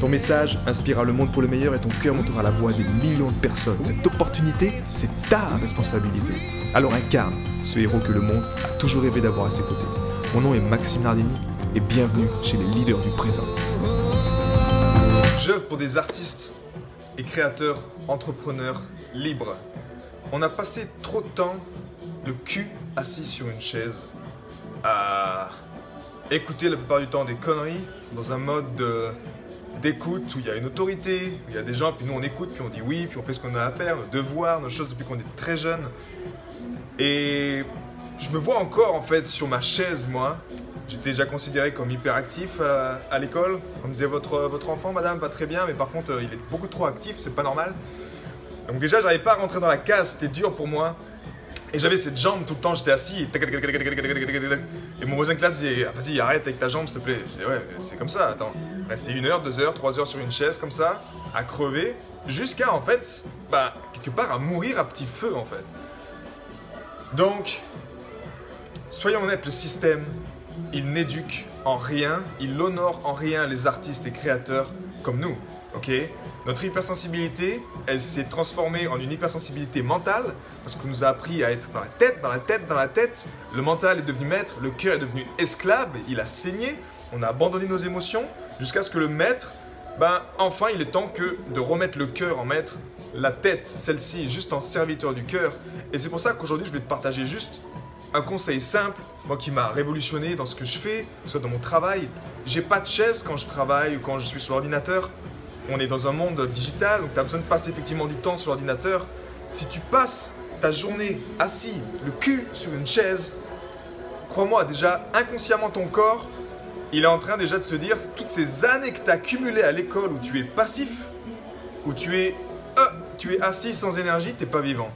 Ton message inspirera le monde pour le meilleur et ton cœur montera la voix des millions de personnes. Cette opportunité, c'est ta responsabilité. Alors incarne ce héros que le monde a toujours rêvé d'avoir à ses côtés. Mon nom est Maxime Nardini et bienvenue chez les leaders du présent. J'œuvre pour des artistes et créateurs, entrepreneurs libres. On a passé trop de temps le cul assis sur une chaise à écouter la plupart du temps des conneries dans un mode de d'écoute où il y a une autorité, où il y a des gens, puis nous on écoute, puis on dit oui, puis on fait ce qu'on a à faire, nos devoirs, nos choses depuis qu'on est très jeune. Et je me vois encore en fait sur ma chaise, moi. J'étais déjà considéré comme hyperactif à, à l'école. On me disait votre, votre enfant, madame, va très bien, mais par contre, il est beaucoup trop actif, c'est pas normal. Donc déjà, j'arrivais pas à rentrer dans la case, c'était dur pour moi. Et j'avais cette jambe tout le temps, j'étais assis et, mon voisin de classe disait Vas-y, arrête avec ta jambe, s'il te plaît. Disais Ouais, c'est comme ça, attends. Rester une heure, deux heures, trois heures sur une chaise comme ça, à crever, jusqu'à en fait, bah, quelque part à mourir à petit feu en fait. Donc, soyons honnêtes, le système, il n'éduque en rien, il honore en rien les artistes et créateurs comme nous, ok Notre hypersensibilité, elle s'est transformée en une hypersensibilité mentale parce qu'on nous a appris à être dans la tête, dans la tête, dans la tête. Le mental est devenu maître, le cœur est devenu esclave, il a saigné, on a abandonné nos émotions jusqu'à ce que le maître, ben enfin il est temps que de remettre le cœur en maître, la tête, celle-ci, juste en serviteur du cœur. Et c'est pour ça qu'aujourd'hui je vais te partager juste un conseil simple, moi qui m'a révolutionné dans ce que je fais, soit dans mon travail. J'ai pas de chaise quand je travaille ou quand je suis sur l'ordinateur. On est dans un monde digital, donc tu as besoin de passer effectivement du temps sur l'ordinateur. Si tu passes ta journée assis, le cul sur une chaise, crois-moi, déjà inconsciemment ton corps, il est en train déjà de se dire, toutes ces années que tu as accumulées à l'école où tu es passif, où tu es, euh, tu es assis sans énergie, tu n'es pas vivant.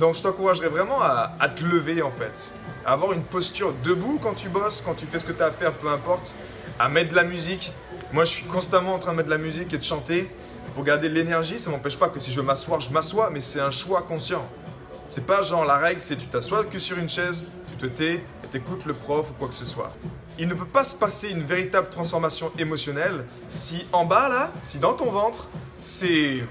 Donc je t'encouragerais vraiment à, à, te lever en fait, à avoir une posture debout quand tu bosses, quand tu fais ce que tu as à faire, peu importe, à mettre de la musique. Moi je suis constamment en train de mettre de la musique et de chanter pour garder l'énergie. Ça m'empêche pas que si je veux m'asseoir, je m'assois, mais c'est un choix conscient. C'est pas genre la règle, c'est tu t'assois que sur une chaise, tu te tais et t'écoutes le prof ou quoi que ce soit. Il ne peut pas se passer une véritable transformation émotionnelle si en bas là, si dans ton ventre, c'est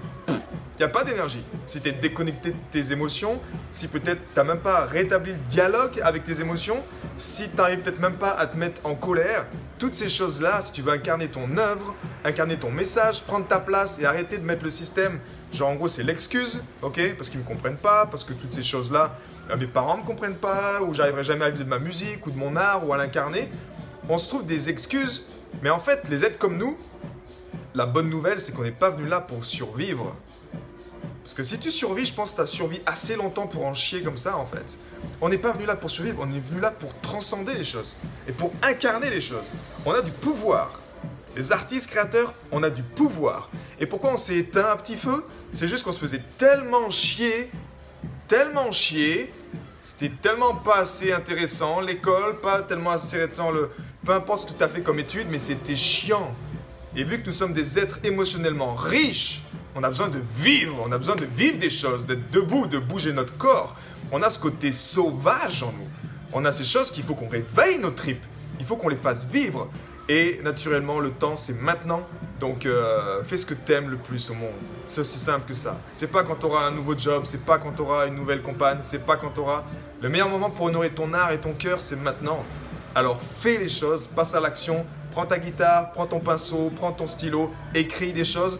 il n'y a pas d'énergie. Si tu es déconnecté de tes émotions, si peut-être tu n'as même pas rétabli le dialogue avec tes émotions, si tu n'arrives peut-être même pas à te mettre en colère, toutes ces choses-là, si tu veux incarner ton œuvre, incarner ton message, prendre ta place et arrêter de mettre le système, genre en gros c'est l'excuse, ok, parce qu'ils ne me comprennent pas, parce que toutes ces choses-là, mes parents ne me comprennent pas, ou j'arriverai jamais à vivre de ma musique ou de mon art ou à l'incarner, on se trouve des excuses, mais en fait les êtres comme nous, la bonne nouvelle c'est qu'on n'est pas venu là pour survivre. Parce que si tu survis, je pense que tu as survécu assez longtemps pour en chier comme ça, en fait. On n'est pas venu là pour survivre, on est venu là pour transcender les choses et pour incarner les choses. On a du pouvoir. Les artistes créateurs, on a du pouvoir. Et pourquoi on s'est éteint un petit feu? C'est juste qu'on se faisait tellement chier, tellement chier, c'était tellement pas assez intéressant, l'école, pas tellement assez intéressant, le... peu importe ce que tu as fait comme étude, mais c'était chiant. Et vu que nous sommes des êtres émotionnellement riches, on a besoin de vivre, on a besoin de vivre des choses, d'être debout, de bouger notre corps. On a ce côté sauvage en nous. On a ces choses qu'il faut qu'on réveille nos tripes. Il faut qu'on les fasse vivre. Et naturellement, le temps, c'est maintenant. Donc, euh, fais ce que t'aimes le plus au monde. C'est aussi simple que ça. C'est pas quand tu auras un nouveau job, c'est pas quand tu auras une nouvelle compagne, c'est pas quand tu auras. Le meilleur moment pour honorer ton art et ton cœur, c'est maintenant. Alors, fais les choses, passe à l'action, prends ta guitare, prends ton pinceau, prends ton stylo, écris des choses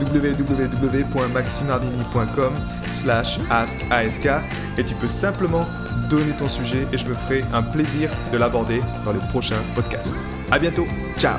www.maximardini.com slash askask et tu peux simplement donner ton sujet et je me ferai un plaisir de l'aborder dans les prochains podcasts. À bientôt, ciao